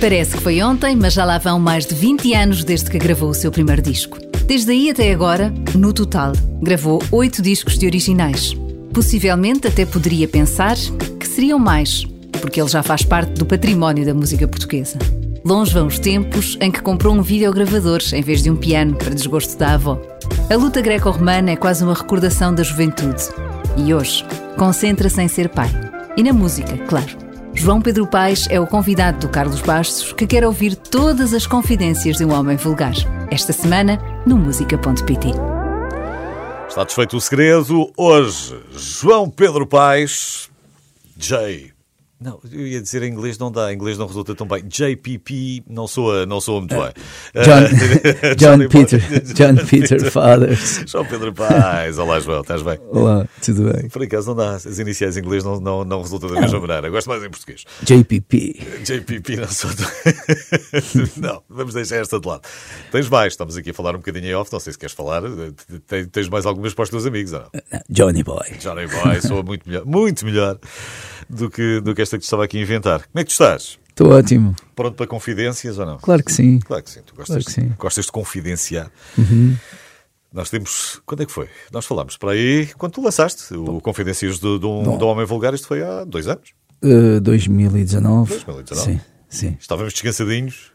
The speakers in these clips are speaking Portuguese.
Parece que foi ontem, mas já lá vão mais de 20 anos desde que gravou o seu primeiro disco. Desde aí até agora, no total, gravou oito discos de originais. Possivelmente até poderia pensar que seriam mais, porque ele já faz parte do património da música portuguesa. Longe vão os tempos em que comprou um videogravador em vez de um piano para desgosto da avó. A luta greco-romana é quase uma recordação da juventude. E hoje, concentra-se em ser pai. E na música, claro. João Pedro Paes é o convidado do Carlos Bastos que quer ouvir todas as confidências de um homem vulgar. Esta semana, no música.pt. Está desfeito o segredo. Hoje, João Pedro Paes, J. Não, eu ia dizer em inglês não dá, em inglês não resulta tão bem. JPP não soa, não soa muito bem. John, John Peter, John Peter Fathers. João Pedro Paes, olá João, estás bem? Olá, tudo bem? Por acaso não dá, as iniciais em inglês não, não, não resulta da mesma maneira. Gosto mais em português. JPP. JPP não sou Não, vamos deixar esta de lado. Tens mais, estamos aqui a falar um bocadinho em off, não sei se queres falar. Tens mais algumas para os teus amigos ou não? Johnny Boy. Johnny Boy, soa muito melhor, muito melhor do que, do que esta que estava aqui a inventar. Como é que tu estás? Estou ótimo. Pronto para confidências ou não? Claro que sim. Claro que sim. Tu gostas, claro sim. gostas de confidenciar. Uhum. Nós temos. Quando é que foi? Nós falámos para aí quando tu lançaste o Confidências do, do, do Homem Vulgar. Isto foi há dois anos? Uh, 2019. 2019. Sim, sim. Estávamos descansadinhos.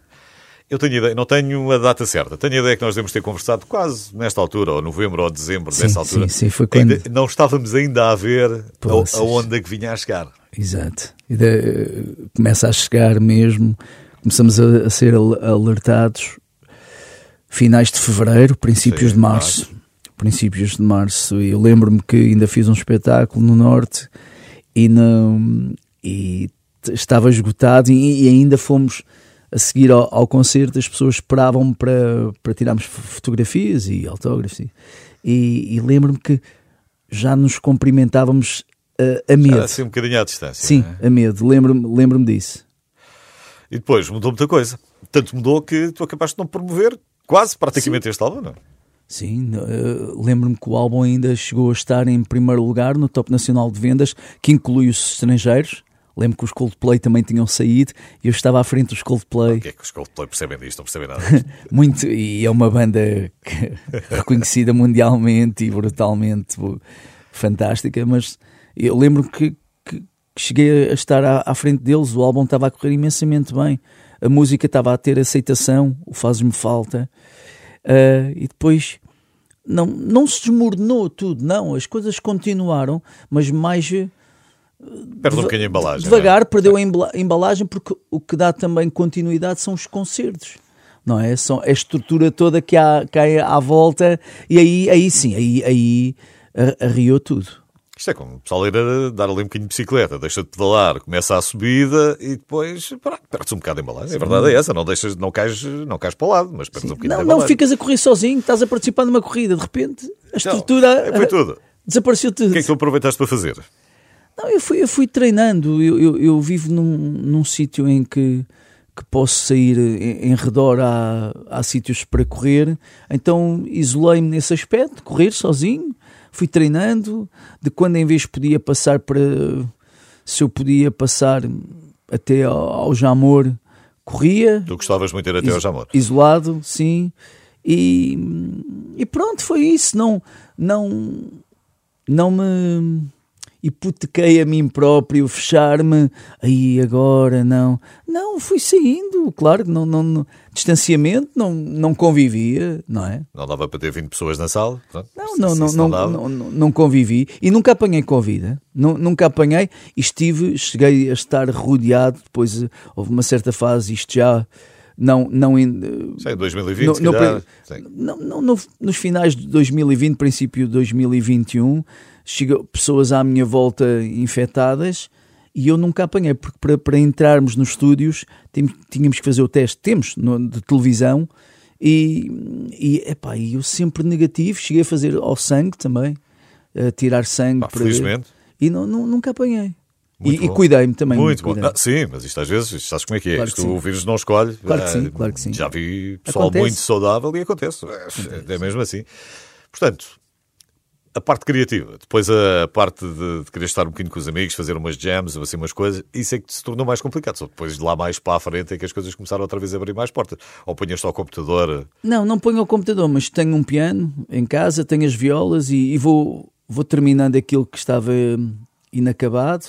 Eu tenho ideia, não tenho a data certa. Tenho a ideia que nós devemos ter conversado quase nesta altura, ou novembro ou dezembro sim, dessa altura. Sim, sim, foi quando... Ainda, não estávamos ainda a ver a, a onda que vinha a chegar. Exato. E de, começa a chegar mesmo, começamos a, a, ser alertados finais de fevereiro, princípios Sim, de março. março. Princípios de março. E eu lembro-me que ainda fiz um espetáculo no Norte e, não, e estava esgotado e, e ainda fomos a seguir ao, ao concerto, as pessoas esperavam para, para tirarmos fotografias e autógrafos. E, e lembro-me que já nos cumprimentávamos uh, a medo. Já, assim um bocadinho à distância. Sim, é? a medo. Lembro-me lembro disso. E depois mudou muita coisa. Tanto mudou que tu acabaste de não promover quase praticamente Sim. este álbum, não é? Sim, uh, lembro-me que o álbum ainda chegou a estar em primeiro lugar no Top Nacional de Vendas, que inclui os estrangeiros. Lembro que os Coldplay também tinham saído e eu estava à frente dos Coldplay. O que é que os Coldplay percebem disto? Não percebem nada. Muito, e é uma banda reconhecida mundialmente e brutalmente fantástica, mas eu lembro que, que cheguei a estar à, à, frente deles, o álbum estava a correr imensamente bem, a música estava a ter aceitação, o Faz-me Falta, uh, e depois não, não se desmoronou tudo, não, as coisas continuaram, mas mais Perde um bocadinho a embalagem. Devagar, é? perdeu a embalagem, porque o que dá também continuidade são os concertos. Não é? São a estrutura toda que há, que há à volta, e aí, aí sim, aí, aí arriou tudo. Isto é como o pessoal ir a dar ali um bocadinho de bicicleta, deixa de pedalar, começa a subida e depois perde-se um bocado de embalagem. A verdade é essa, não, deixas, não, cais, não cais para o lado, mas perdes um bocadinho não, de embalagem. Não ficas a correr sozinho, estás a participar numa corrida, de repente a estrutura. Não, foi tudo. Desapareceu tudo. O que é que tu aproveitaste para fazer? Não, eu fui, eu fui treinando. Eu, eu, eu vivo num, num sítio em que, que posso sair em, em redor, há, há sítios para correr. Então isolei-me nesse aspecto, correr sozinho. Fui treinando. De quando em vez podia passar para. Se eu podia passar até ao, ao Jamor, corria. Tu gostavas muito de ir até ao Jamor? Isolado, sim. E, e pronto, foi isso. Não, não, não me hipotequei a mim próprio, fechar-me, aí agora não. Não, fui saindo, claro que não, não, não, distanciamento, não, não convivia, não é? Não dava para ter 20 pessoas na sala? Pronto. Não, não, não, não, não, não, não, convivi e nunca apanhei Covid, nunca apanhei e estive, cheguei a estar rodeado, depois houve uma certa fase, isto já não não em Sei, 2020 no, no, no, no, nos finais de 2020 princípio de 2021 chegou pessoas à minha volta infectadas e eu nunca apanhei, porque para, para entrarmos nos estúdios tínhamos que fazer o teste, temos, no, de televisão, e, e epá, eu sempre negativo, cheguei a fazer ao sangue também, a tirar sangue. Pá, para felizmente. E não, não, nunca apanhei. Muito e, e cuidei-me também. Muito, muito bom. Ah, sim, mas isto às vezes, sabes como é que é? Claro isto o vírus não escolhe. Claro que sim, ah, claro que sim. Já vi pessoal acontece. muito saudável e acontece. acontece. É mesmo assim. Portanto, a parte criativa. Depois a parte de, de, querer estar um bocadinho com os amigos, fazer umas jams, assim, umas coisas, isso é que se tornou mais complicado. Só depois de lá mais para a frente é que as coisas começaram outra vez a abrir mais portas. Ou ponhas só o computador? Não, não ponho o computador, mas tenho um piano em casa, tenho as violas e, e vou, vou terminando aquilo que estava inacabado.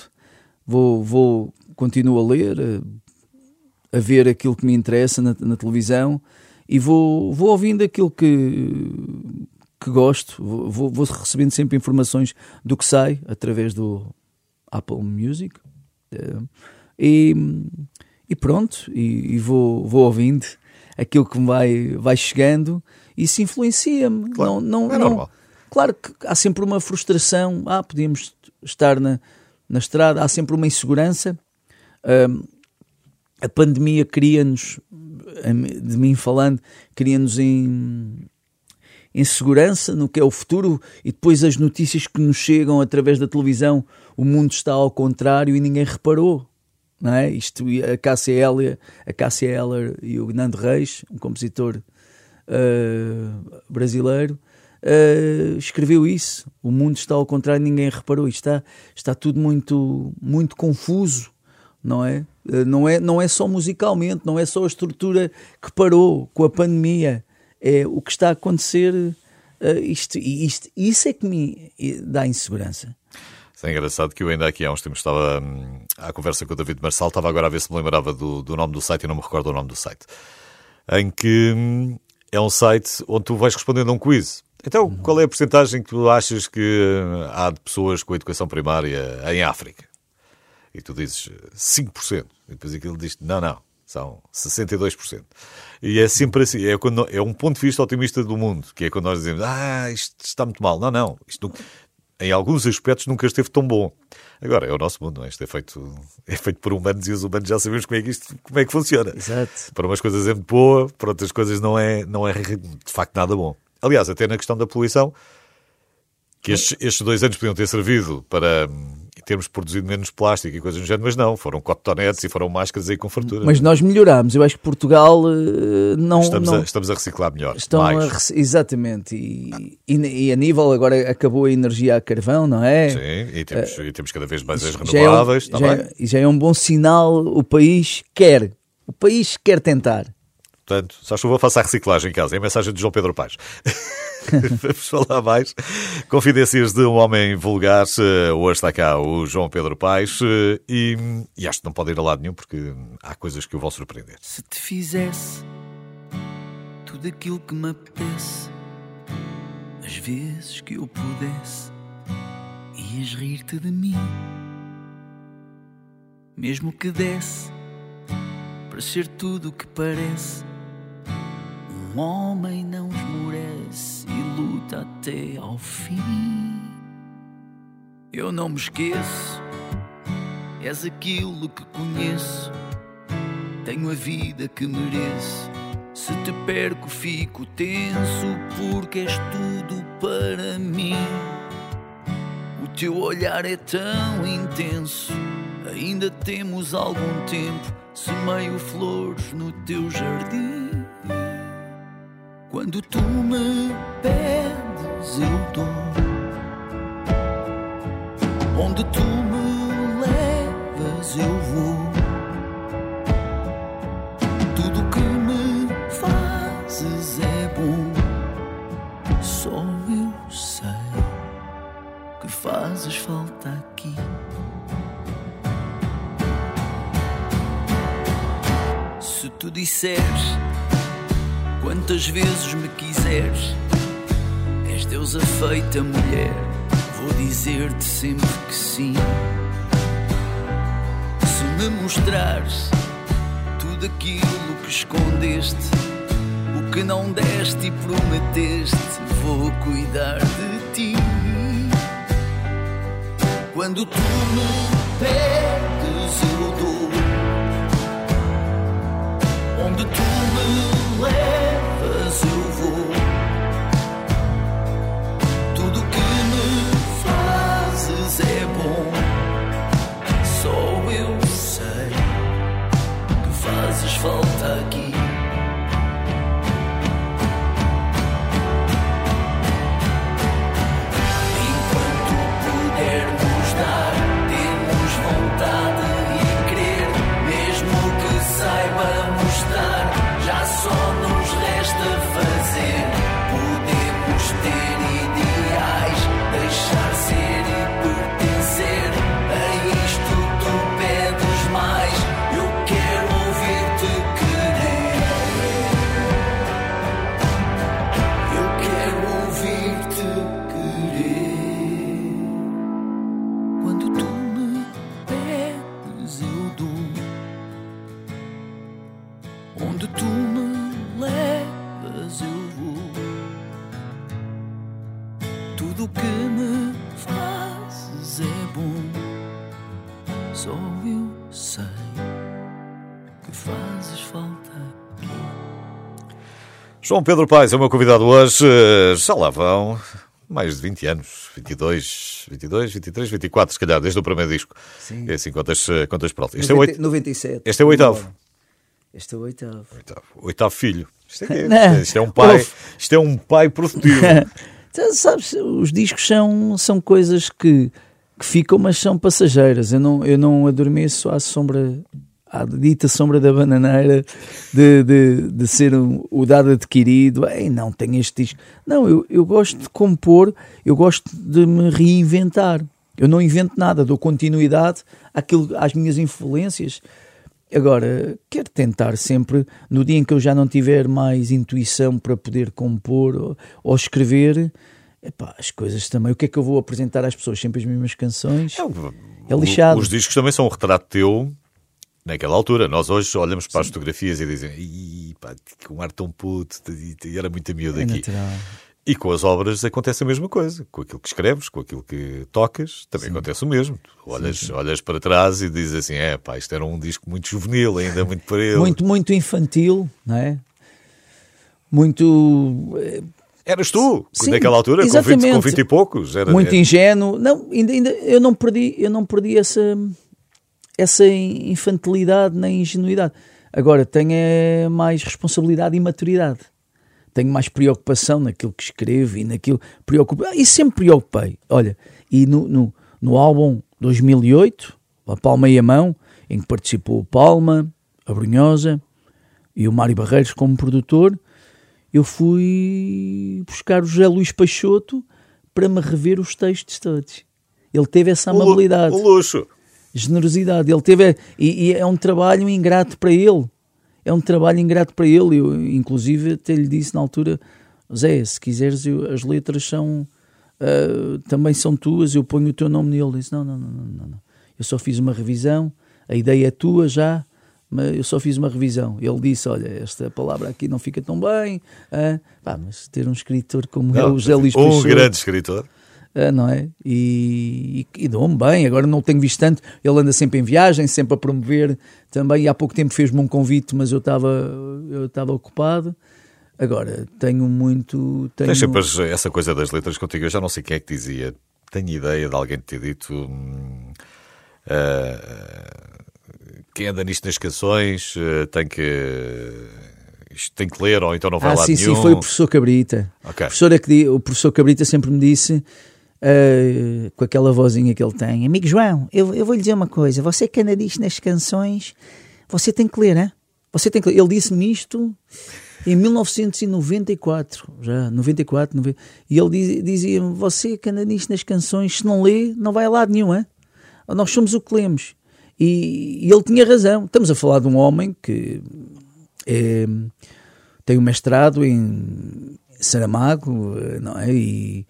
Vou, vou, continuo a ler, a, a ver aquilo que me interessa na, na televisão e vou, vou ouvindo aquilo que, que gosto, vou, vou, recebendo sempre informações do que sai através do Apple Music eh, e, e pronto, e, e, vou, vou ouvindo aquilo que me vai, vai chegando e isso influencia-me. Claro, não, não, é não, claro que há sempre uma frustração, ah, podíamos estar na, na estrada, há sempre uma insegurança. Um, a pandemia cria-nos, de mim falando, cria-nos em insegurança no que é o futuro e depois as notícias que nos chegam através da televisão, o mundo está ao contrário e ninguém reparou. Não é? Isto, a Cássia Eller, a Cássia Eller e o Nando Reis, um compositor uh, brasileiro, uh, escreveu isso. O mundo está ao contrário, ninguém reparou. Está, está tudo muito, muito confuso, não é? Uh, não é? Não é só musicalmente, não é só a estrutura que parou com a pandemia. É o que está a acontecer. Uh, isto, isto, isso é que me dá insegurança. É engraçado que eu ainda aqui há uns tempos estava hum, à conversa com o David Marçal, estava agora a ver se me lembrava do, do nome do site e não me recordo o nome do site. Em que hum, é um site onde tu vais respondendo a um quiz. Então, uhum. qual é a porcentagem que tu achas que há de pessoas com educação primária em África? E tu dizes 5%. E depois aquilo diz não, não, são 62%. E é sempre assim, é, quando, é um ponto de vista otimista do mundo, que é quando nós dizemos, ah, isto está muito mal. Não, não, isto em alguns aspectos nunca esteve tão bom. Agora, é o nosso mundo, não é? Isto é feito, é feito por humanos e os humanos já sabemos como é que isto como é que funciona. Exato. Para umas coisas é muito boa, para outras coisas não é, não é de facto nada bom. Aliás, até na questão da poluição, que estes, estes dois anos podiam ter servido para termos produzido menos plástico e coisas do género, mas não, foram cotonetes e foram máscaras aí com fartura. Mas nós melhorámos, eu acho que Portugal uh, não estamos, não... A, estamos a reciclar melhor. Estão mais. A. Exatamente, e, e, e, a nível agora acabou a energia a carvão, não é? Sim, e temos, uh, e temos cada vez mais as renováveis. Já é, um, já, é, já é um bom sinal, o país quer, o país quer tentar. Portanto, só vou faça a reciclagem em casa. É a mensagem de João Pedro Paz. Vamos falar mais. Confidências de um homem vulgar. Hoje está cá o João Pedro Paes e, e acho que não pode ir a lado nenhum porque há coisas que o vão surpreender. Se te fizesse tudo aquilo que me apetece, as vezes que eu pudesse, ias rir-te de mim, mesmo que desse para ser tudo o que parece um homem não esmorece e luta até ao fim. Eu não me esqueço, és aquilo que conheço. Tenho a vida que mereço. Se te perco, fico tenso, porque és tudo para mim. O teu olhar é tão intenso, ainda temos algum tempo. Semeio flores no teu jardim. Quando tu me pedes, eu dou. Onde tu me levas, eu vou. Tudo que me fazes é bom. Só eu sei que fazes falta aqui. Se tu disseres Quantas vezes me quiseres, és deusa feita mulher. Vou dizer-te sempre que sim. Se me mostrares tudo aquilo que escondeste, o que não deste e prometeste, vou cuidar de ti. Quando tu me pedes, eu dou. Onde tu me levas João Pedro Paes é o meu convidado hoje. Já lá vão mais de 20 anos, 22, 22, 23, 24, se calhar, desde o primeiro disco. Sim. É assim, quantas, quantas pronto. Este, 90, é o oito- 97. este é o oitavo. Este é o oitavo. oitavo. Oitavo filho. Isto é, Não. isto é um pai, Uf. isto é um pai produtivo. Então, Sabes, os discos são, são coisas que, que ficam, mas são passageiras. Eu não, eu não adormeço à sombra, à dita sombra da bananeira de, de, de ser um- o dado adquirido. Ei, não, tenho este disco. Não, eu, eu gosto de compor, eu gosto de me reinventar. Eu não invento nada, dou continuidade àquilo, às minhas influências. Agora, quero tentar sempre, no dia em que eu já não tiver mais intuição para poder compor ou, ou escrever, epá, as coisas também. O que é que eu vou apresentar às pessoas? Sempre as mesmas canções? É lixado. Os discos também são um retrato teu naquela altura. Nós hoje olhamos para as fotografias e dizem "Ih, pá, que um ar tão puto, e era muito miúdo É aqui. natural. E com as obras acontece a mesma coisa. Com aquilo que escreves, com aquilo que tocas, também acontece o mesmo. Olhas, olhas para trás e dizes assim: é pá, isto era um disco muito juvenil, ainda muito para ele. Muito, muito infantil, não é? Muito. eh, Eras tu, Sim, naquela altura, com 20, com exatamente. 20 e poucos. Era, muito era- ingênuo. Não, ainda, ainda eu não perdi, eu não perdi essa essa infantilidade nem ingenuidade. Agora tenho é, mais responsabilidade e maturidade. Tenho mais preocupação naquilo que escrevo e naquilo preocupo. Ah, e sempre preocupei. Olha, e no, no, no álbum 2008, A Palma e a Mão, em que participou o Palma, a Brunhosa e o Mário Barreiros como produtor, eu fui buscar o José Luís Peixoto para me rever os textos todos. Ele teve essa amabilidade, O luxo. Generosidade. Ele teve e, e é um trabalho ingrato para ele. É um trabalho ingrato para ele. Eu, inclusive, até lhe disse na altura: Zé, se quiseres, eu- as letras são ah, também são tuas. Eu ponho o teu nome nele. Ele disse: não, não, não, não, não, não. Eu só fiz uma revisão. A ideia é tua já, mas eu só fiz uma revisão. Ele disse: Olha, esta palavra aqui não fica tão bem. ah, pá, mas ter um escritor como eu, Não, o José Luís um Peixoto, grande escritor. Ah, não é? E, e, e dou-me bem, agora não o tenho visto tanto. Ele anda sempre em viagem, sempre a promover também. E há pouco tempo fez-me um convite, mas eu estava eu estava ocupado. Agora tenho muito. Tenho... Essa coisa das letras contigo. Eu já não sei quem é que dizia. Tenho ideia de alguém ter dito. hum, ah, quem anda nisto nas canções ah, tem que. Isto tem que ler, ou então não vai Ah, lá sim, nenhum. sim, foi o professor Cabrita. Ok. O, professor é que o professor Cabrita sempre me disse, ah, com aquela vozinha que ele tem: Amigo João, eu, eu vou lhe dizer uma coisa. Você que anda disto nas canções, você tem que ler, hein? Você tem que ler. Ele disse-me isto em 1994, já, 94, 90, e ele diz- dizia-me: Você que anda nisto nas canções, se não lê, não vai a lado nenhum, hein? Nós somos o que lemos. E, e ele tinha razão. Estamos a falar de um homem que é, tem um mestrado em Saramago, eh, não é? E,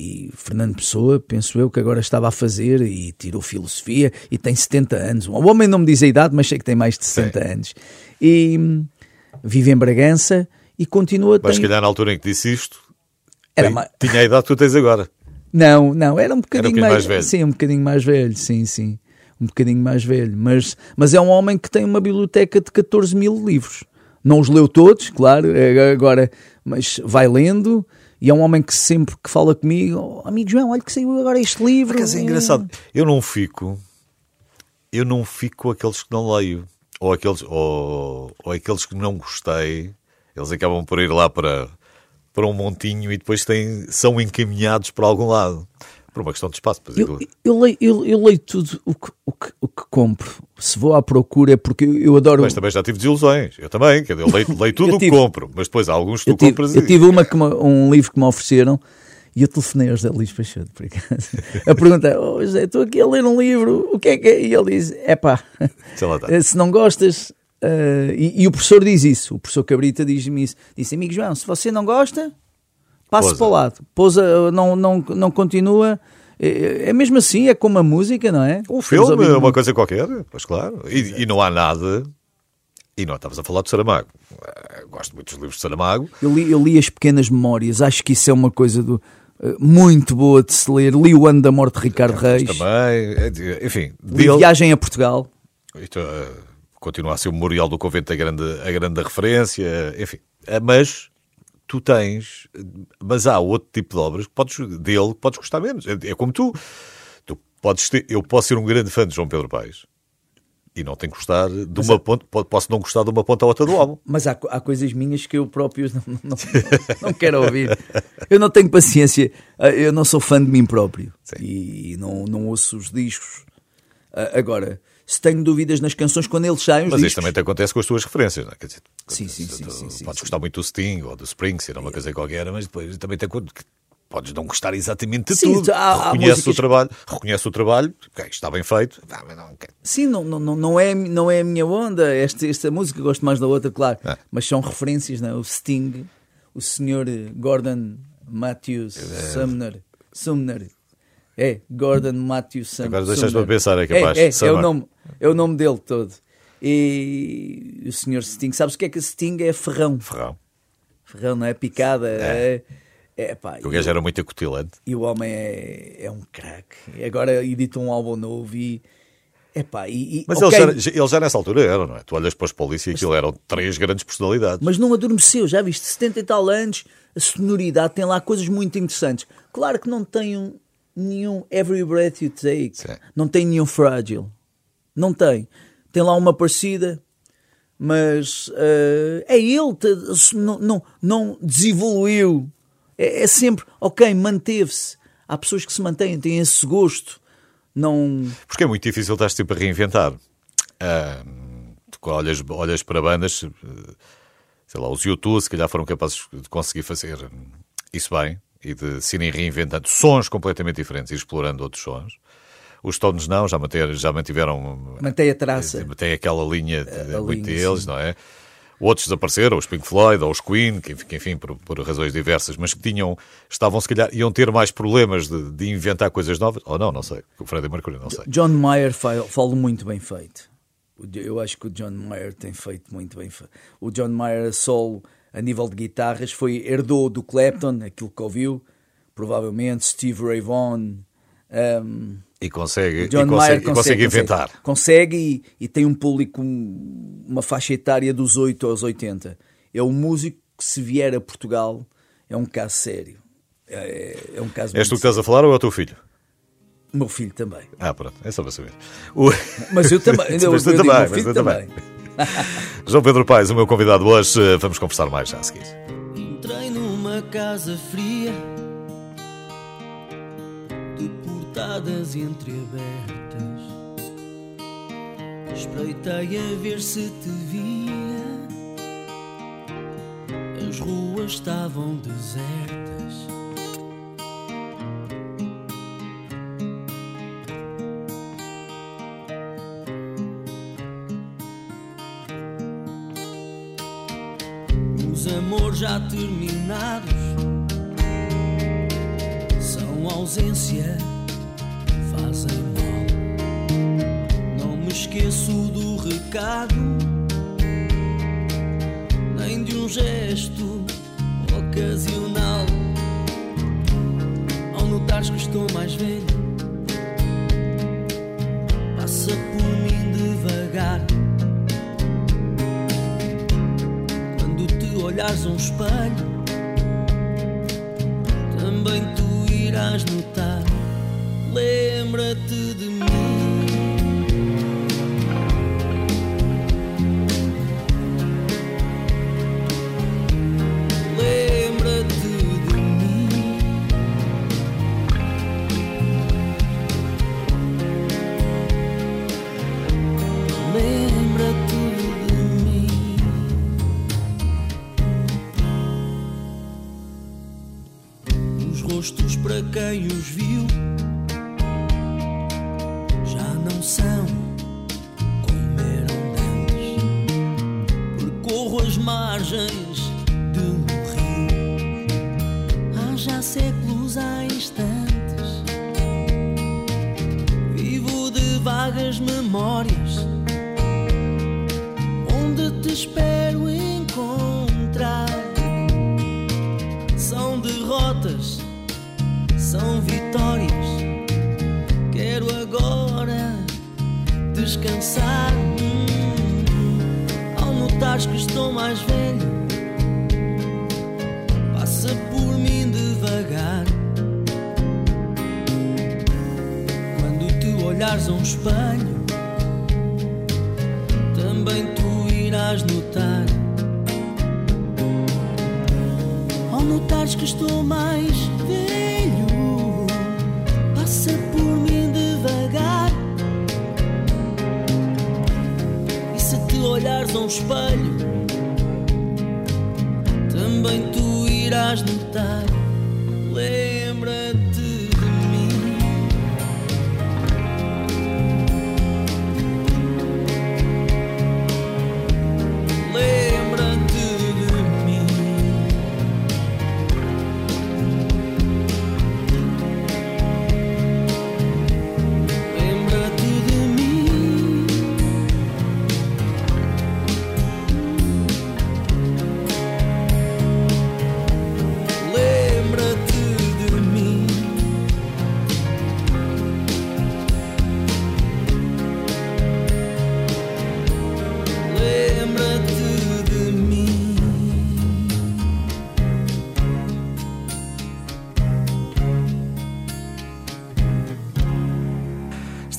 e Fernando Pessoa, penso eu, que agora estava a fazer e tirou filosofia e tem 70 anos. O homem não me diz a idade, mas sei que tem mais de 60 anos. E hum, vive em Bragança e continua Mas se tem- calhar na altura em que disse isto, Era tem- ma- tinha a idade que tu tens agora. Não, não, era um bocadinho, bocadinho mais, mais velho. Sim, um bocadinho mais velho, sim, sim. Um bocadinho mais velho. Mas, mas é um homem que tem uma biblioteca de 14 mil livros. Não os leu todos, claro, é agora, mas vai lendo. E é um homem que sempre que fala comigo, "Oh, amigo João, olha que saiu agora este livro. Por acaso é engraçado. Eu não fico. Eu não fico com aqueles que não leio. Ou aqueles, ou, ou aqueles que não gostei. Eles acabam por ir lá para, para um montinho e depois têm, são encaminhados para algum lado. Por uma questão de espaço. Pois Eu, aquilo- eu, leio, eu, eu leio tudo o que, o, que, o que compro. Se vou à procura, é porque eu, eu adoro. Mas também já tive desilusões. Eu também. Quer dizer, eu leio, leio tudo Eu o que compro. Mas depois há alguns que Eu tu tive, compras eu e- tive uma me- um livro que me ofereceram e eu telefonei ao José Luís Peixoto, por acaso, a perguntar: oh, José, estou aqui a ler um livro, o que é que é? E ele diz: é pá, tá. se não gostas. eh, e, e o professor diz isso, o professor Cabrita diz-me isso: disse, amigo João, se você não gosta, passe Pousa. para o lado, pousa, não, não, não continua. É, é mesmo assim, é como a música, não é? Um filme, ouvir uma coisa qualquer, pois claro. E, e não há nada. E não estavas a falar de Saramago. Uh, gosto muito dos livros de Saramago. Eu li, eu li as pequenas memórias, acho que isso é uma coisa do, uh, muito boa de se ler. Li o ano da morte de Ricardo Reis. Também, é enfim. Dele... Viagem a Portugal. Uh, continua a ser o memorial do convento a grande, a grande referência, enfim. Mas tu tens, mas há outro tipo de obras que podes, dele que podes gostar menos. É, é como tu. tu podes ter, eu posso ser um grande fã de João Pedro Paes e não tenho que gostar de uma ponta, posso não gostar de uma ponta à outra do álbum. Mas há, há coisas minhas que eu próprio não, não, não, não quero ouvir. Eu não tenho paciência, eu não sou fã de mim próprio Sim. e não, não ouço os discos. Agora, se tenho dúvidas nas canções quando eles saem Mas discos... isto também te acontece com as tuas referências, não é? Quer dizer, sim, sim, sim, sim, sim, Podes gostar muito do Sting ou do Springsteen ou uma coisa qualquer, mas depois também tem podes não gostar exatamente de Sim, tudo. Há, reconhece há músicas... o trabalho, reconhece o trabalho, okay, está bem feito. Não, Sim, não, não, não, é, não é a minha onda. Esta, esta música gosto mais da outra, claro. É. Mas são referências, não é? O Sting, o senhor Gordon Matthews é. Sumner. Sumner. É, Gordon Matthews Sumner. Agora deixaste-me pensar, é capaz. É, é, é, o nome, é o nome dele todo. E o senhor Sting, sabes o que é que Sting é? Ferrão. Ferrão. Ferrão, não é? Picada. É. é, pá, o gajo era muito acutilante. E o homem é, é um craque. Agora edita um álbum novo e. Epá, e, e, Mas okay. ele, já, ele já nessa altura era, não é? Tu olhas para os polícias e aquilo eram três grandes personalidades. Mas não adormeceu, já viste? 70 e tal anos, a sonoridade tem lá coisas muito interessantes. Claro que não tem um, nenhum Every Breath You Take, Sim. não tem nenhum Fragile, não tem. Tem lá uma parecida, mas uh, é ele, não, não, não desevoluiu. É, é sempre, ok, manteve-se. Há pessoas que se mantêm, têm esse gosto. Não... Porque é muito difícil estar sempre a reinventar. Uh, olhas, olhas para bandas, sei lá, os YouTube, se calhar foram capazes de conseguir fazer isso bem e de se irem reinventando sons completamente diferentes e explorando outros sons. Os Stones não, já, manter, já mantiveram. Mantém a traça. Mantém aquela linha de, a, a muito linha, deles, sim. não é? Outros desapareceram, os Pink Floyd ou os Queen, que enfim, por, por, razões diversas, mas que tinham, estavam se calhar, iam ter mais problemas de, de inventar coisas novas, ou não, não sei. O Freddie Mercury, não sei. John Mayer fala muito bem feito. Eu acho que o John Mayer tem feito muito bem feito. O John Mayer solo a nível de guitarras, foi herdou do Clapton, aquilo que ouviu, provavelmente Steve Ray Vaughan. Um, e consegue, John e consegue, Mayer consegue, consegue inventar. Consegue, consegue e, e, tem um público, uma faixa etária dos 8 aos 80. É um músico que, se vier a Portugal, é um caso sério. É, é um caso És tu que estás a falar ou é o teu filho? O meu filho também. Ah, pronto, é só para saber. O... Mas eu também. eu, mas eu, eu também, meu filho também. também. João Pedro Paes, o meu convidado hoje, vamos conversar mais já a seguir. Entrei numa casa fria, de portadas entreabertas. Espreitei a ver se te via. As ruas estavam desertas. Amor já terminados são ausência, fazem mal. Não me esqueço do recado, nem de um gesto ocasional. Ao notares que estou mais velho, olhares um descansar. Ao notares que estou mais velho, passa por mim devagar. Quando te olhares a um espelho, também tu irás notar. Ao notares que estou mais espelho, também tu irás notar. Lembra-te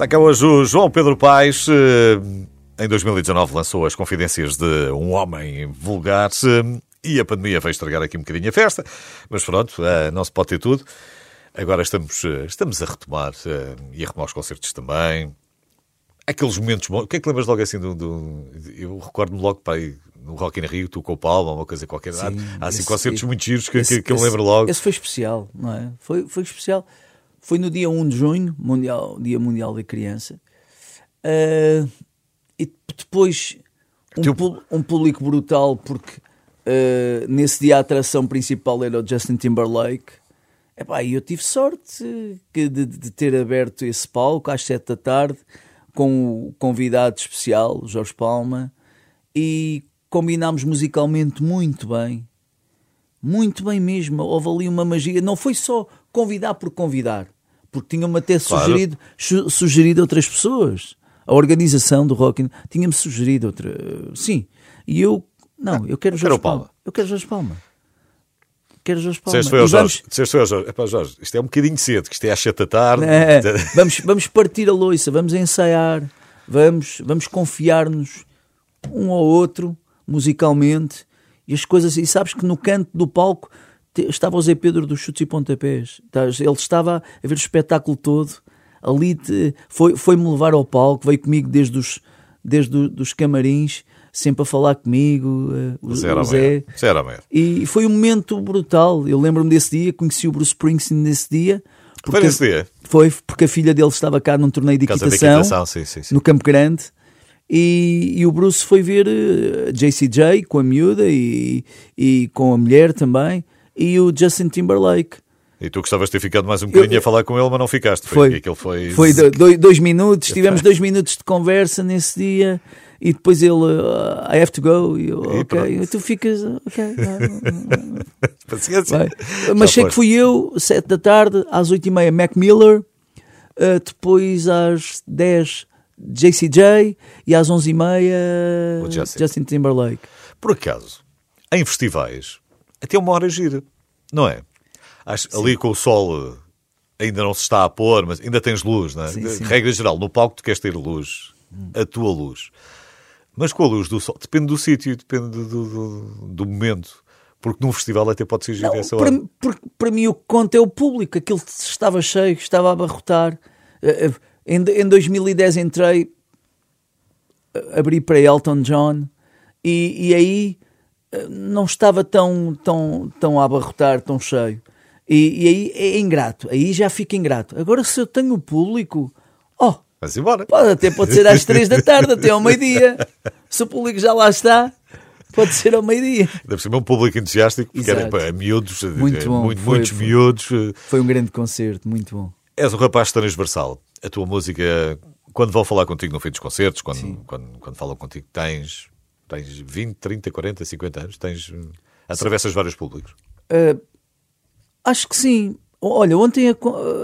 Está cá hoje o João Pedro Paes. eh, Em 2019 lançou as Confidências de um Homem Vulgar eh, e a pandemia veio estragar aqui um bocadinho a festa, mas pronto, eh, não se pode ter tudo. Agora estamos, estamos a retomar e a retomar os concertos também. Aqueles momentos bons. O que é que lembras logo assim do. do- eu recordo-me logo para aí no Rock in Rio, tu com o Palma, uma coisa qualquer. Há- há assim esse- concertos muito giros que, esse- que, eu esse- lembro logo. Esse foi especial, não é? Foi, foi especial. Foi no dia 1 de junho, mundial, Dia Mundial da Criança. Ah, e depois um, Teu- pu- um público brutal, porque ah, nesse dia a atração principal era o Justin Timberlake. Epá, e eu tive sorte que de, de ter aberto esse palco às sete da tarde com o convidado especial, Jorge Palma, e combinámos musicalmente muito bem. Muito bem mesmo. Houve ali uma magia. Não foi só convidar por convidar, porque tinham-me até Claro. sugerido, su- sugerido outras pessoas. A organização do Rock in- tinha-me sugerido outra. Sim. E eu. Não, eu quero eu quero Jorge o Palma. Palma. Eu quero Jorge Palma. Quero Jorge Palma. Disseste foi ao Jorge. Disseste foi ao Jorge. Epá, Jorge, isto é um bocadinho cedo, que isto é às 7 da tarde. É, vamos, vamos partir a loiça, vamos ensaiar, vamos, vamos confiar-nos um ao outro, musicalmente, e as coisas. E sabes que no canto do palco estava o Zé Pedro dos chutes e pontapés. Estás- Ele estava a ver o espetáculo todo. Ali foi- foi-me levar ao palco, veio comigo desde os, desde dos camarins, sempre a falar comigo. eh, o, Zé o Zé. Zé. E foi um momento brutal. Eu lembro-me desse dia, conheci o Bruce Springsteen nesse dia. Foi nesse dia? Foi porque a filha dele estava cá num torneio de Casa de equitação, equitação, sim, sim, sim. no Campo Grande. E, e o Bruce foi ver eh, JCJ com a miúda e, e com a mulher também, e o Justin Timberlake. E tu gostavas de ter ficado mais um bocadinho Eu- a falar com ele, mas não ficaste. Foi, Foi, foi... foi do- dois, dois minutos, tivemos dois minutos de conversa nesse dia. E depois ele, uh, I have to go. E eu, E ok, tu ficas, ok. Paciência. Vai. Já Mas sei que fui eu, sete da tarde, às oito e meia, Mac Miller, uh, depois às 10, JCJ e às onze e meia. Justin Timberlake. Por acaso, em festivais, até uma hora gira, não é? Acho, ali com o sol eh, ainda não se está a pôr, mas ainda tens luz, não é? Sim, sim. Regra geral, no palco tu queres ter luz, a tua luz. Mas com a luz do sol, depende do sítio, depende do, do, do- momento. Porque num festival até pode ser Não, essa hora. para, para mim o que conta é o público, aquilo estava cheio, estava a abarrotar. Eh, eh, Em, em 2010 entrei, abri para Elton John e, e aí não estava tão, tão, tão a abarrotar, tão cheio. E, e aí é ingrato, aí já fica ingrato. Agora se eu tenho o público, oh, Mas embora. pode, até pode ser às três da tarde, até ao meio-dia. Se o público já lá está, pode ser ao meio-dia. Deve ser um público entusiástico, porque Exato. miúdos, eh, Muito bom, muito- foi- muitos foi. miúdos. eh, Foi um grande concerto, muito bom. És um rapaz transversal. A tua música, quando vão falar contigo no fim dos concertos, quando, quando, quando falam contigo, tens tens 20, 30, 40, 50 anos, tens, atravessas vários públicos. Uh, acho que sim. Olha, ontem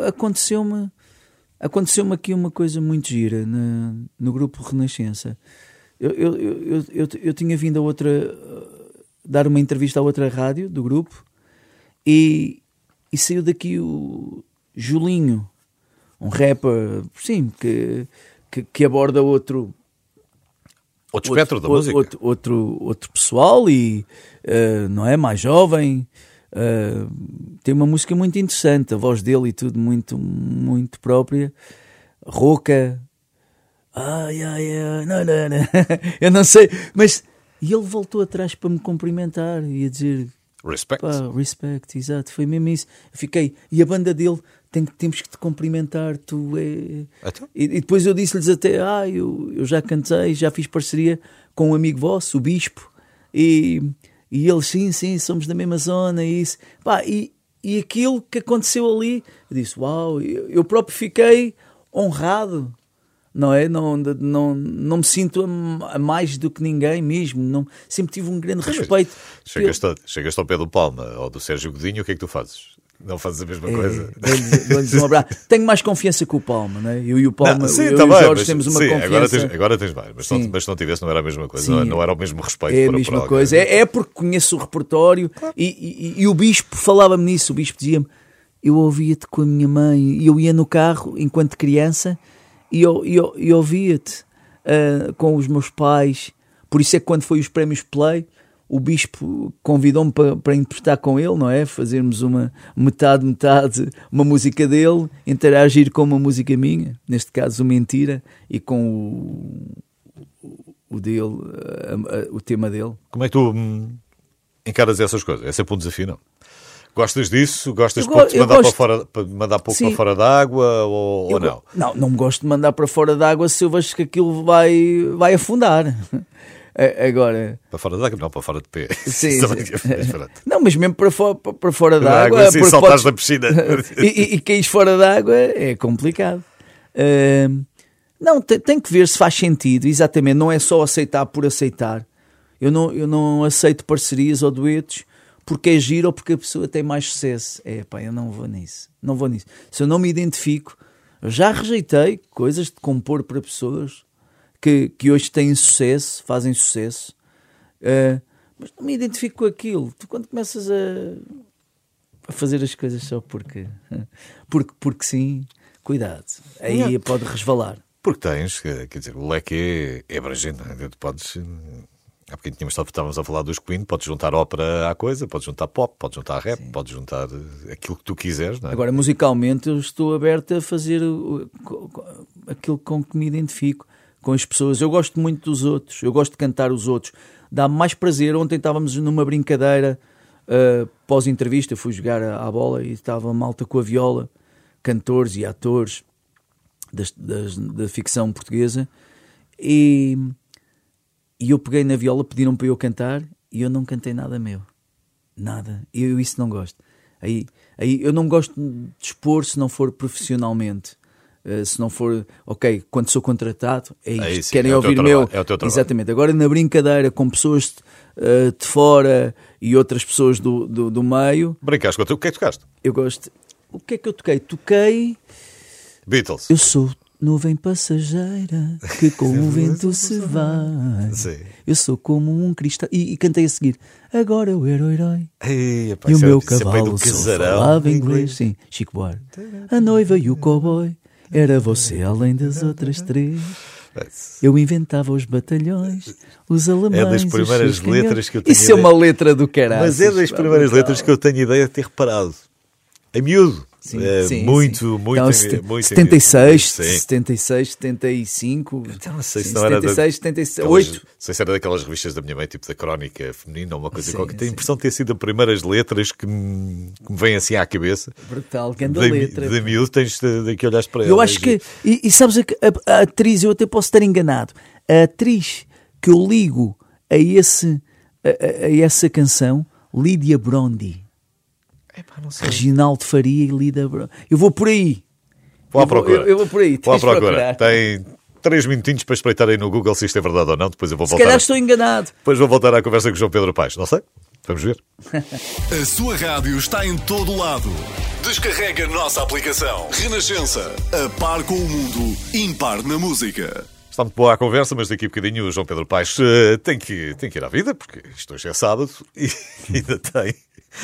aconteceu-me aconteceu-me aqui uma coisa muito gira na, no grupo Renascença. Eu, eu, eu, eu, eu tinha vindo a outra dar uma entrevista a outra rádio do grupo e, e saiu daqui o Julinho, um rapper, sim, que, que, que aborda outro outro espectro da música. Outro, outro, outro pessoal e uh, não é mais jovem. Uh, tem uma música muito interessante, a voz dele e tudo muito, muito própria. Rouca. Ai, ai, ai, não, não, não. Eu não sei, mas. E ele voltou atrás para me cumprimentar e a dizer. Respect. Pá, respect, exato. Foi mesmo isso. Eu fiquei. E a banda dele tem, temos que te cumprimentar, tu é. Então? E, e, depois eu disse-lhes até, ah, eu, eu já cantei, já fiz parceria com um amigo vosso, o Bispo, e, e eles, sim, sim, somos da mesma zona, e isso. Pá, e, e aquilo que aconteceu ali, eu disse, uau, eu, eu próprio fiquei honrado, não é? Não, não, não me sinto a, a, mais do que ninguém mesmo, não, sempre tive um grande respeito. Chegas, pelo... chegas ao pé do Palma ou do Sérgio Godinho, o que é que tu fazes? Não fazes a mesma é, coisa. um abraço. Tenho mais confiança com o Palma, né? Eu e o Palma, não, sim, eu tá e Jorge temos uma sim, confiança. Agora tens, agora tens mais, mas, não, mas se não tivesse não era a mesma coisa, não, não, era o mesmo respeito. É a mesma coisa. É, é, porque conheço o repertório claro. e, e, e, o Bispo falava-me nisso. O Bispo dizia-me: Eu ouvia-te com a minha mãe e eu ia no carro enquanto criança e eu, eu, eu ouvia-te uh, com os meus pais. Por isso é que quando foi os prémios Play o bispo convidou-me para, para interpretar com ele, não é? Fazermos uma metade, metade, uma música dele, interagir com uma música minha, neste caso Mentira, e com o, o dele, a, a, o tema dele. Como é que tu hum, encaras essas coisas? É sempre um desafio, não? Gostas disso? Gostas pouco de mandar, gosto... para fora, para mandar pouco Sim. para fora d'água ou, ou não? Não, não me gosto de mandar para fora d'água se eu vejo que aquilo vai, vai afundar. Agora. Para fora d'água, não, para fora de pé. Sim, sim. não, mas mesmo para, fora, para fora d'água. Assim, saltares podes... da piscina. e, e, caís fora d'água é complicado. Uh, não, tem, tem, que ver se faz sentido, exatamente. Não é só aceitar por aceitar. Eu não, eu não aceito parcerias ou duetos porque é giro ou porque a pessoa tem mais sucesso. É pá, eu não vou nisso. Não vou nisso. Se eu não me identifico, já rejeitei coisas de compor para pessoas que, que hoje têm sucesso, fazem sucesso, uh, mas não me identifico com aquilo. Tu, quando começas a, a fazer as coisas só porque, porque, porque sim, cuidado, aí pode resvalar. Porque tens, quer dizer, o leque é, é abrangente, é? tu podes. Há bocadinho tínhamos, estávamos a falar dos Queen, podes juntar ópera à coisa, podes juntar pop, podes juntar rap, Sim. podes juntar aquilo que tu quiseres. É? Agora, musicalmente, eu estou aberto a fazer aquilo com que me identifico com as pessoas. Eu gosto muito dos outros, eu gosto de cantar os outros. Dá-me mais prazer. Ontem estávamos numa brincadeira uh, pós-entrevista, fui jogar à bola e estava malta com a viola, cantores e atores das, das, da ficção portuguesa. E, e eu peguei na viola, pediram para eu cantar e eu não cantei nada meu. Nada. Eu isso não gosto. Aí, aí eu não gosto de expor se não for profissionalmente. Uh, se não for, ok, quando sou contratado, é isto. É isso, Querem é ouvir o meu. É o teu trabalho. Exatamente. Agora, na brincadeira com pessoas uh, de fora e outras pessoas do, do, do meio. Brincaste com o que é que tocaste? Eu gosto. O que é que eu toquei? Toquei. Beatles. Eu sou nuvem passageira que com o vento se vai. Sim. Eu sou como um cristal. E, e cantei a seguir. Agora o herói. Ei, e o meu cavalo só falava inglês. Sim, Chico Buarque. A noiva e o cowboy. Era você além das outras três. Eu inventava os batalhões, os alemães. É das primeiras letras que eu tenho. Isso ideia. é uma letra do caralho. Mas é das primeiras letras que eu tenho ideia de ter reparado. É miúdo. Sim, é, sim, muito, sim. muito, então, sete, muito 76, sim. 76, 75. Então, não sei se não 76, era. 76, 8. Não sei se era daquelas revistas da minha mãe, tipo da Crónica Feminina ou uma coisa qualquer. Tenho a impressão de ter sido as primeiras letras que me, que me vêm assim à cabeça. Brutal, grande letra. De miúdo, tens de, de que olhares para ela. Eu acho que. E, e sabes, a, a, a atriz, eu até posso estar enganado. A atriz que eu ligo a, esse, a, a essa canção, Lídia Brondi. Epá, Reginaldo Faria e Lida Eu vou por aí. Vou à procura. Eu, eu, vou por aí. Vou à procura. Tem, três minutinhos para espreitar aí no Google se isto é verdade ou não. Depois eu vou Se voltar. calhar estou enganado. Depois vou voltar à conversa com o João Pedro Paes. Não sei. Vamos ver. A sua rádio está em todo lado. Descarrega a nossa aplicação. Renascença. A par com o mundo. Impar na música. Está muito boa a conversa, mas daqui a bocadinho o João Pedro Paes eh, tem, que, tem que ir à vida, porque isto hoje é sábado e ainda tem,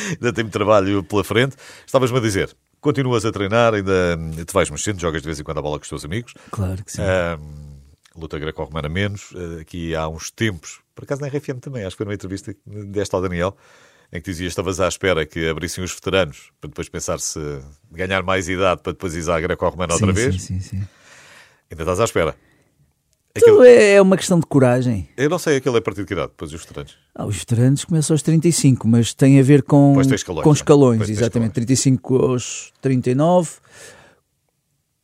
ainda tem muito trabalho pela frente. Estavas-me a dizer, continuas a treinar, ainda te vais mexendo, jogas de vez em quando a bola com os teus amigos. Claro que sim. Ahm, luta greco-romana menos. Eh, aqui há uns tempos, por acaso na RFM também, acho que foi numa entrevista que deste ao Daniel, em que dizias que estavas à espera que abrissem os veteranos para depois pensar se ganhar mais idade para depois ir à greco-romana outra vez. Sim, sim, sim. Ainda estás à espera. Aquele- é é uma questão de coragem. Eu não sei aquele é de que idade, depois os veteranos. Ah, os veteranos começam aos 35, mas tem a ver com, escalões, com né? escalões, exatamente. escalões. 35 aos 39,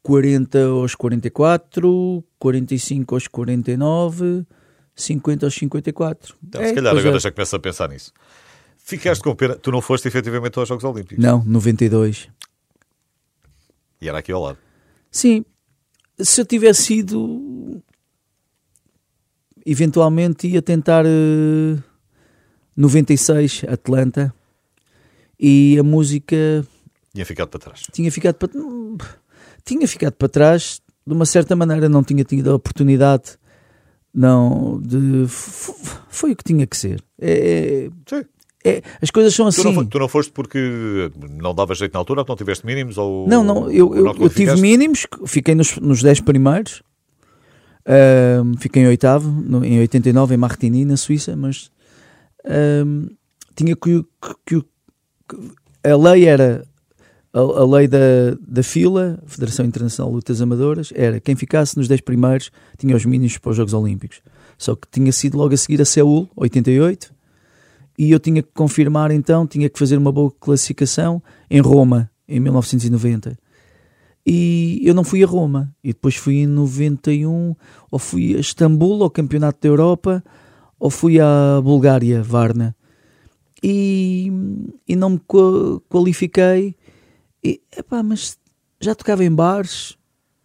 40 aos 44, 45 aos 49, 50 aos 54. Então, É, se calhar agora é. já começo a pensar nisso. Ficaste com pena. Tu não foste efetivamente aos Jogos Olímpicos. Não, 92. E era aqui ao lado. Sim, se eu tivesse ido, eventualmente ia tentar eh, 96 Atlanta e a música Tinha ficado para trás. tinha ficado para tinha ficado para trás de uma certa maneira não tinha tido a oportunidade não de foi o que tinha que ser é, Sim. é- as coisas são Tu, assim não, fo- tu não foste porque não dava jeito na altura, ou não tiveste mínimos? Ou, Não, não, eu, não eu tive mínimos, fiquei nos, nos 10 primeiros, Ahm, fiquei em oitavo, no- em 89, em Martigny, na Suíça, mas ahm, tinha que, que- que- a lei era a, a lei da, da fila, Federação Internacional de Lutas Amadoras, era quem ficasse nos 10 primeiros tinha os mínimos para os Jogos Olímpicos. Só que tinha sido logo a seguir a Seul, 88, e eu tinha que confirmar então, tinha que fazer uma boa classificação em Roma, em 1990. E eu não fui a Roma, e depois fui em 91, ou fui a Istambul, ao Campeonato da Europa, ou fui à Bulgária, Varna. E, e não me qua- qualifiquei. E, epá, mas já tocava em bares,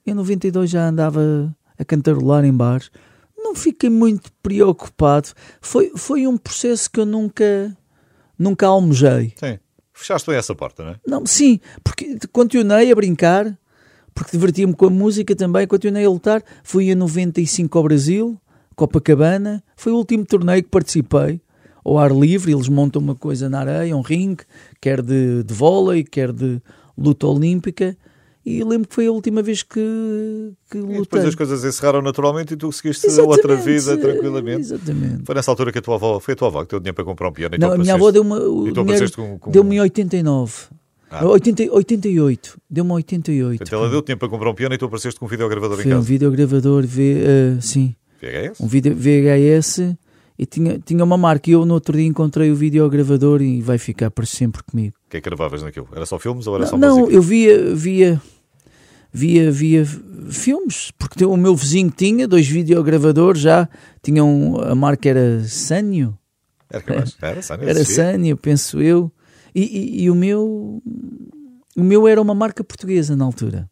em 92 já andava a cantarolar em bares. Não fiquei muito preocupado. Foi, foi um processo que eu nunca, nunca almejei. Sim. Fechaste bem essa porta, não é? Não, sim, porque continuei a brincar, porque divertia-me com a música também, continuei a lutar. Fui em 95 ao Brasil, Copacabana, foi o último torneio que participei, ao ar livre, eles montam uma coisa na areia, um ringue, quer de, de vôlei, quer de luta olímpica, e lembro que foi a última vez que, que E lutei. depois as coisas encerraram naturalmente e tu seguiste Exatamente, outra vida tranquilamente. Exatamente. Foi nessa altura que a tua avó, foi a tua avó que deu dinheiro para comprar um piano e Não, tu a minha avó deu-me E dinheiro, com- com- deu-me em 89. Ah. 80, 88. Deu-me 88. Portanto, ela deu dinheiro para comprar um piano e tu apareceste com um videogravador em Foi um casa. videogravador, v, eh, sim, VHS? um vídeo VHS e tinha, tinha uma marca. E eu no outro dia encontrei o videogravador e vai ficar para sempre comigo. O que é que gravavas naquilo? Era só filmes ou era só Não, música? eu via, via, via, via filmes, porque o meu vizinho tinha dois videogravadores já, tinham, a marca era Sanyo, Era. Era, era. Sanyo, penso eu, e, e- e o meu, o meu era uma marca portuguesa na altura.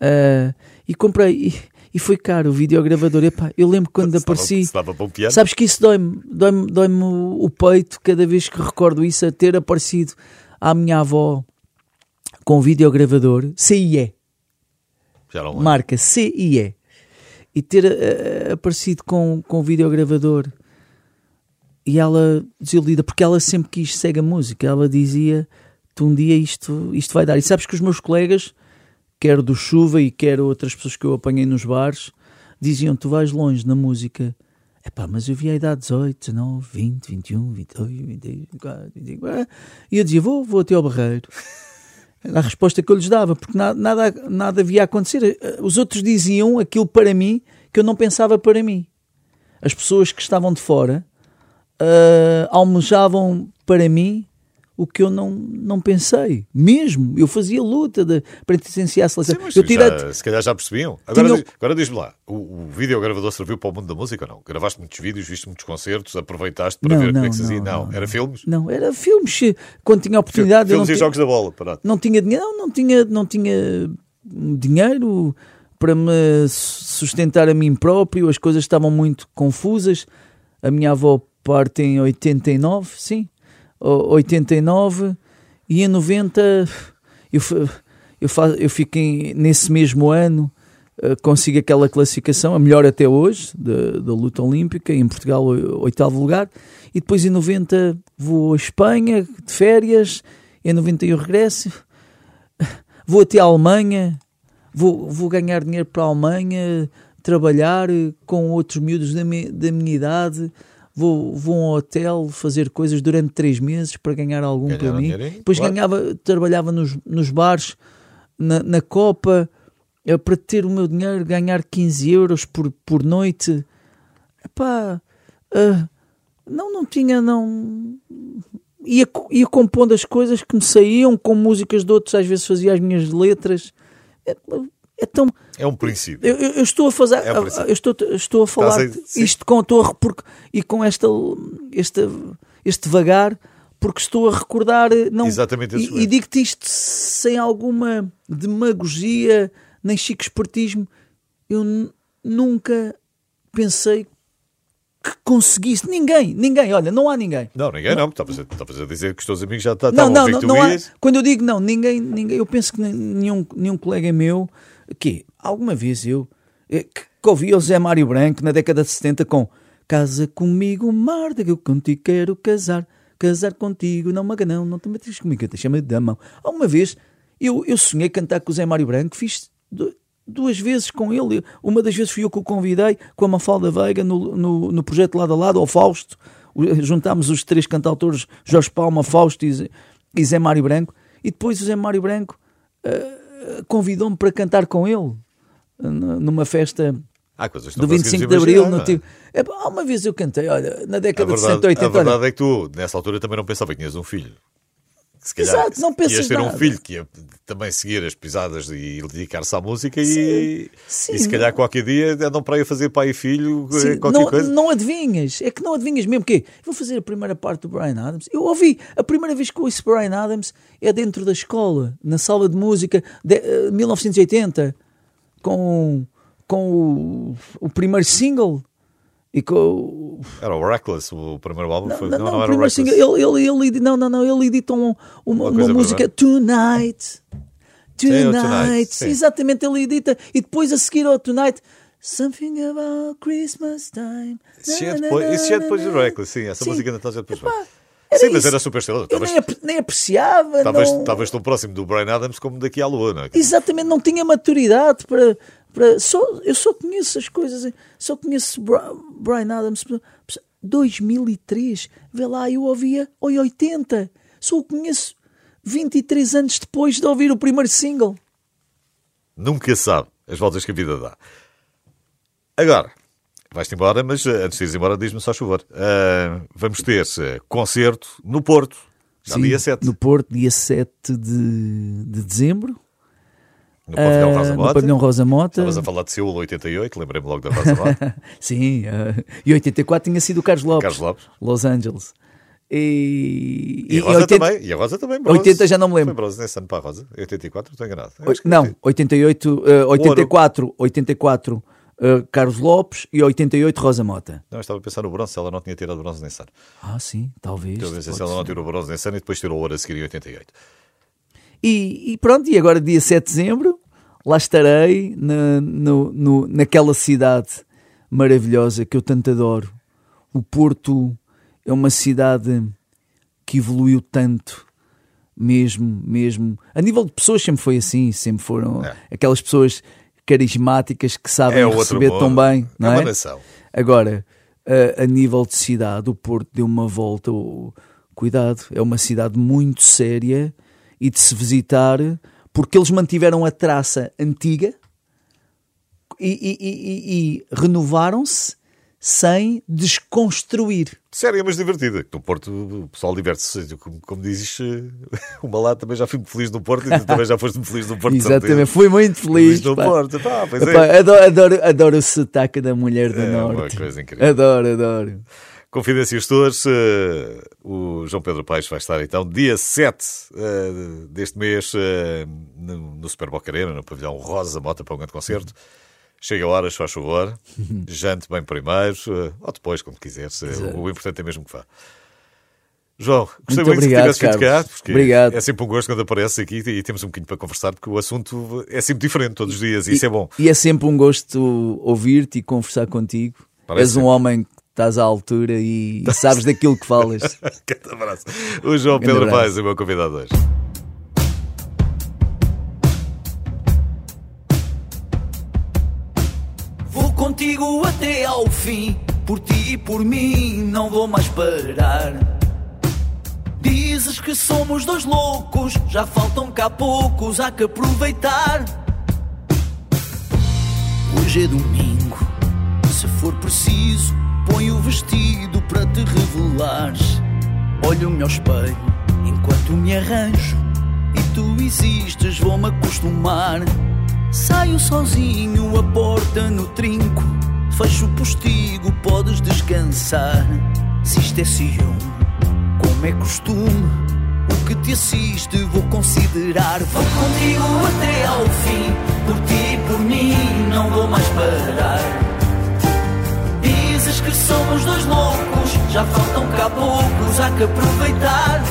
Ah, e comprei, e, e foi caro o videogravador. Epá, eu lembro quando Se dava- apareci. se dava um piano. Sabes que isso dói-me dói-me dói-me o peito cada vez que recordo isso, a ter aparecido à minha avó com o videogravador CIE, marca CIE, e ter eh, aparecido com, com o videogravador e ela desiludida, porque ela sempre quis segue a música, ela dizia tu um dia isto, isto vai dar. E sabes que os meus colegas, quer do Chuva e quer outras pessoas que eu apanhei nos bares, diziam tu vais longe na música. Epá, mas eu vi a idade 18, 19, 20, 21, 22, 23, 24, 25. E eu dizia, vou, vou até ao barreiro. Era a resposta que eu lhes dava, porque nada, nada, nada havia a acontecer. Os outros diziam aquilo para mim que eu não pensava para mim. As pessoas que estavam de fora ah, almejavam para mim o que eu não, não pensei. Mesmo, eu fazia luta de, para pertencer à seleção. Sim, eu tirei, já- se calhar já percebiam. Agora, Tinha- diz- agora diz-me lá, o, o videogravador serviu para o mundo da música ou não? Gravaste muitos vídeos, viste muitos concertos, aproveitaste para Não, ver como é não, que se fazia? não, Não, era filmes? Não, era filmes. Quando tinha oportunidade, filmes e tinha, jogos da bola, pronto. não tinha dinheiro, não, não tinha, não tinha dinheiro para me sustentar a mim próprio, as coisas estavam muito confusas. A minha avó parte em 89, sim, 89, e em 90 eu, eu, eu fiquei nesse mesmo ano, uh, consigo aquela classificação, a melhor até hoje, da luta olímpica, em Portugal, oitavo lugar, e depois em 90 vou à Espanha de férias, em 91 regresso, vou até a Alemanha, vou, vou ganhar dinheiro para a Alemanha, trabalhar com outros miúdos da, da minha idade, vou, vou a um hotel fazer coisas durante três meses para ganhar algum Ganhava para mim. Depois claro. ganhava, trabalhava nos, nos bares, na, na Copa, eh, para ter o meu dinheiro, ganhar 15 euros por, por noite. Epá, uh, não, não tinha, não. Ia, ia compondo as coisas que me saíam com músicas de outros, às vezes fazia as minhas letras. É, é um princípio. Eu, eu estou a fazer. É um eu estou, estou a falar a, isto com a tua. Porque, e com esta, este, este vagar, porque estou a recordar. Não, Exatamente E, e digo-te isto sem alguma demagogia, nem chico espertismo. Eu nunca pensei que conseguisse. Ninguém, ninguém, olha, não há ninguém. Não, ninguém não. Estavas a, a dizer que os teus amigos já estavam não, não, não, não há, Quando eu digo não, ninguém, ninguém, eu penso que nenhum, nenhum colega meu, que alguma vez eu, eh, que, que ouvi o Zé Mário Branco na década de 70 com Casa comigo, Marta, que eu contigo quero casar, casar contigo, não maganão, não te metes comigo, te chama de mão. Alguma vez eu, eu sonhei cantar com o Zé Mário Branco, fiz duas vezes com ele. Uma das vezes fui eu que o convidei com a Mafalda Veiga no, no, no projeto Lado a Lado, ao Fausto. Juntámos os três cantautores, Jorge Palma, Fausto e, e Zé Mário Branco. E depois o Zé Mário Branco uh, convidou-me para cantar com ele numa festa ah, do 25 de Abril. No tipo, é, uma vez eu cantei, olha, na década verdade, de 60, 80. A verdade olha, é que tu, nessa altura, também não pensava que tinhas um filho se calhar Exato, não pensas ias ter nada. um filho que ia também seguir as pisadas e dedicar-se à música sim, e, sim, e se calhar qualquer dia andam para aí fazer pai e filho, eh, sim, qualquer não, coisa. Não adivinhas, é que não adivinhas mesmo que vou fazer a primeira parte do Brian Adams. Eu ouvi, a primeira vez que ouço Brian Adams é dentro da escola, na sala de música de uh, 1980, com, com o, o primeiro single e com... Era o Reckless, o primeiro álbum não, foi. Não, não, não, era o Reckless. Ele, ele, ele, não, não, não, ele edita um, uma, uma, uma música Tonight. Tonight. tonight. Sim. Exatamente, ele edita. E depois a seguir ao Tonight. Something about Christmas time. Isso é depois, isso é depois do Reckless, sim. Essa sim. música ainda está depois. Epá, Sim, mas era super estrela. Nem, nem apreciava. Estavas não... tão próximo do Brian Adams como daqui à Lua, não é? Exatamente, não tinha maturidade para, para, só, eu só conheço as coisas, só conheço Brian Adams 2003. Vê lá, eu ouvia oi 80. Só o conheço 23 anos depois de ouvir o primeiro single. Nunca sabe as voltas que a vida dá. Agora, vais-te embora, mas eh, antes de ires embora, diz-me só chover. Uh, vamos ter uh, concerto no Porto, já Sim, dia 7. No Porto, dia 7 de, de dezembro. No pavilhão uh, Rosa Mota. No pavilhão Rosa Mota. Estavas a falar de Seul 88, lembrei-me logo da Rosa Mota. Sim, uh, e 84 tinha sido o Carlos Lopes. Carlos Lopes. Los Angeles. E, e, e a Rosa 80, também. E a Rosa também, bronze. 80 já não me lembro. Foi bronze nesse ano para a Rosa. 84, estou enganado. não, 88, uh, 84, 84 uh, Carlos Lopes e 88 Rosa Mota. Não, estava a pensar no bronze, se ela não tinha tirado bronze nesse ano. Ah, sim, talvez. Ver se ela não tirou bronze nesse ano e depois tirou ouro a seguir em 88. E, e pronto, e agora dia 7 de dezembro lá estarei na, no, no, naquela cidade maravilhosa que eu tanto adoro. O Porto é uma cidade que evoluiu tanto, mesmo, mesmo. A nível de pessoas sempre foi assim, sempre foram é. aquelas pessoas carismáticas que sabem é receber tão bem. Não é, é? Agora, a, a, nível de cidade, o Porto deu uma volta. Oh, cuidado, é uma cidade muito séria e de se visitar porque eles mantiveram a traça antiga e, e, e, e renovaram-se sem desconstruir. Sério, mas divertida. No Porto o pessoal diverte-se. Como, como dizes, uma lá também já fui muito feliz no Porto e tu também já foste muito feliz no Porto. Exatamente, fui muito feliz. feliz no pá. Porto. Pá, pois é. adoro, adoro, adoro o sotaque da mulher do é Norte. Uma coisa incrível. Adoro, adoro. Confidências Tours, uh, o João Pedro Paes vai estar então dia 7 uh, deste mês uh, no, no Super Boca Arena, no pavilhão Rosa Mota para um grande concerto. Chega a hora, faz favor, jante bem primeiro, ou depois, como quiseres. O, importante é mesmo que vá. João, gostei muito, muito obrigado, que tivesse cá, porque obrigado. é sempre um gosto quando apareces aqui e temos um bocadinho para conversar, porque o assunto é sempre diferente todos os dias e, e isso é bom. E é sempre um gosto ouvir-te e conversar contigo. Parece És um sempre. homem estás à altura e sabes daquilo que falas. Grande abraço. O João Grande Pedro Paes é o meu convidado hoje. Vou contigo até ao fim, por ti e por mim, não vou mais parar. Dizes que somos dois loucos, já faltam cá poucos, há que aproveitar. Hoje é domingo, se for preciso Põe o vestido para te revelares. Olho-me ao espelho enquanto me arranjo. E tu existes, vou-me acostumar. Saio sozinho, a porta no trinco. Fecho o postigo, podes descansar. Se isto é ciúme, como é costume, o que te assiste vou considerar. Vou contigo até ao fim, por ti e por mim, não vou mais parar que somos dois loucos, já faltam cá poucos, há que aproveitar.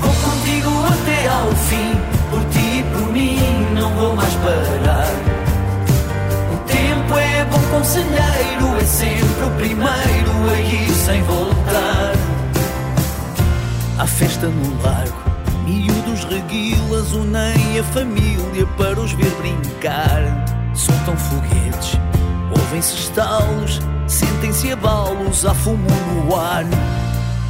Vou contigo até ao fim, por ti e por mim, não vou mais parar. O tempo é bom conselheiro, é sempre o primeiro a ir sem voltar. Há festa no largo, miúdos reguilas unem a família para os ver brincar. Soltam foguetes Ouvem-se estalos, sentem-se abalos, há fumo no ar.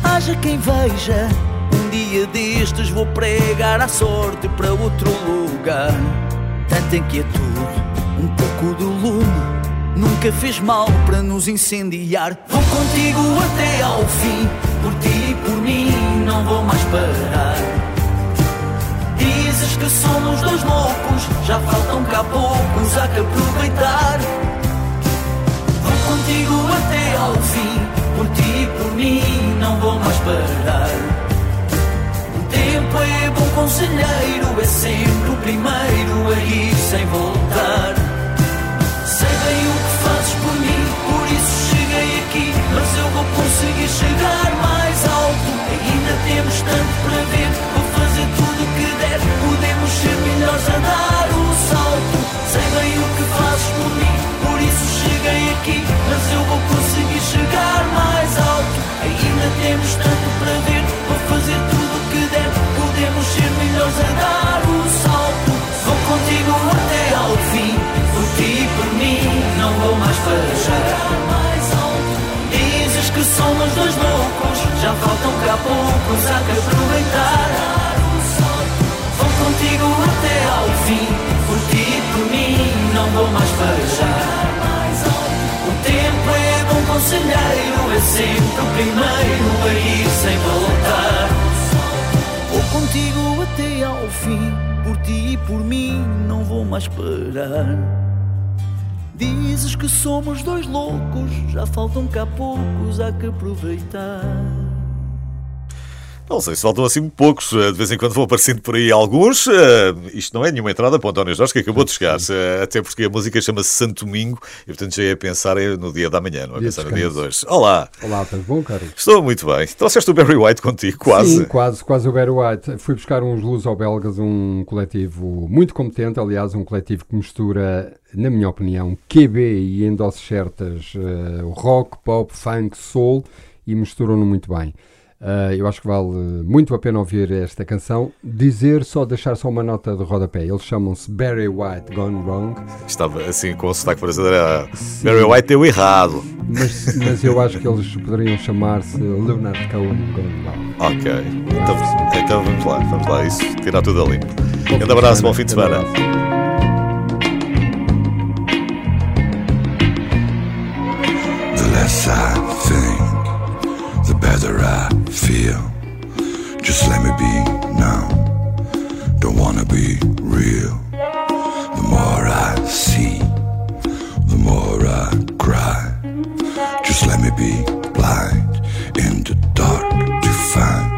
Haja quem veja, um dia destes vou pregar a sorte para outro lugar. Tanta inquietude, um pouco de lume, nunca fez mal para nos incendiar. Vou contigo até ao fim, por ti e por mim, não vou mais parar. Dizes que somos dois loucos, já faltam cá poucos, há que aproveitar contigo até ao fim. Por ti e por mim não vou mais parar. O tempo é bom conselheiro, é sempre o primeiro a ir sem voltar. Sei bem o que fazes por mim, por isso cheguei aqui. Mas eu vou conseguir chegar mais alto. Ainda temos tanto para ver, vou fazer tudo o que der. Podemos ser melhores a dar o salto. Temos tanto para ver, vou fazer tudo o que der. Podemos ser melhores a dar o salto. Vou contigo até ao fim, por ti e por mim, não vou mais parar. Dizes que somos dois loucos, já faltam cá poucos, há que aproveitar. Vou contigo até ao fim, por ti e por mim, não vou mais parar tempo é bom conselheiro, é sempre o primeiro a ir sem voltar. Vou contigo até ao fim, por ti e por mim, não vou mais parar. Dizes que somos dois loucos, já faltam cá poucos, há que aproveitar. Não sei se faltam assim poucos, eh, de vez em quando vão aparecendo por aí alguns. Eh, isto não é nenhuma entrada para o António Jorge, que acabou de chegar, eh, até porque a música chama-se Santo Domingo e, portanto, já ia pensar no dia da manhã, não é pensar no dia de hoje. Olá! Olá, estás bom, Carlos? Estou muito bem. Trouxeste o Barry White contigo, quase. Sim, quase, quase o Barry White. Fui buscar uns luso-belgas, um coletivo muito competente, aliás, um coletivo que mistura, na minha opinião, QB e em doses certas, uh, rock, pop, funk, soul e misturam-no muito bem. Uh, eu acho que vale muito a pena ouvir esta canção. Dizer só, deixar só uma nota de rodapé. Eles chamam-se Barry White Gone Wrong. Estava assim com o sotaque brasileiro. Barry White deu errado. Mas, mas eu acho que eles poderiam chamar-se Leonard Cohen Gone Wrong. Ok. Então, então, vamos lá, vamos lá. Isso, tirar tudo a limpo. Um grande abraço, bom fim de semana. The I think. Whether I feel, just let me be now. Don't wanna be real. The more I see, the more I cry. Just let me be blind in the dark to find.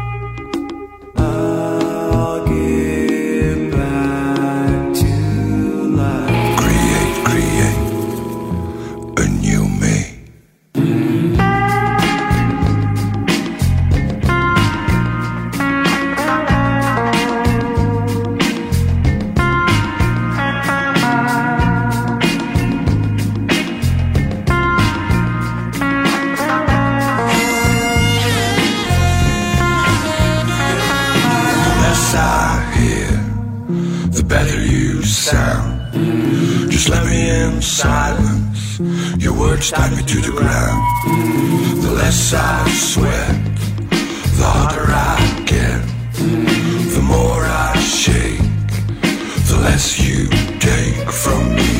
slam me in silence. Your words tie me to the ground. The less I sweat, the harder I get. The more I shake, the less you take from me.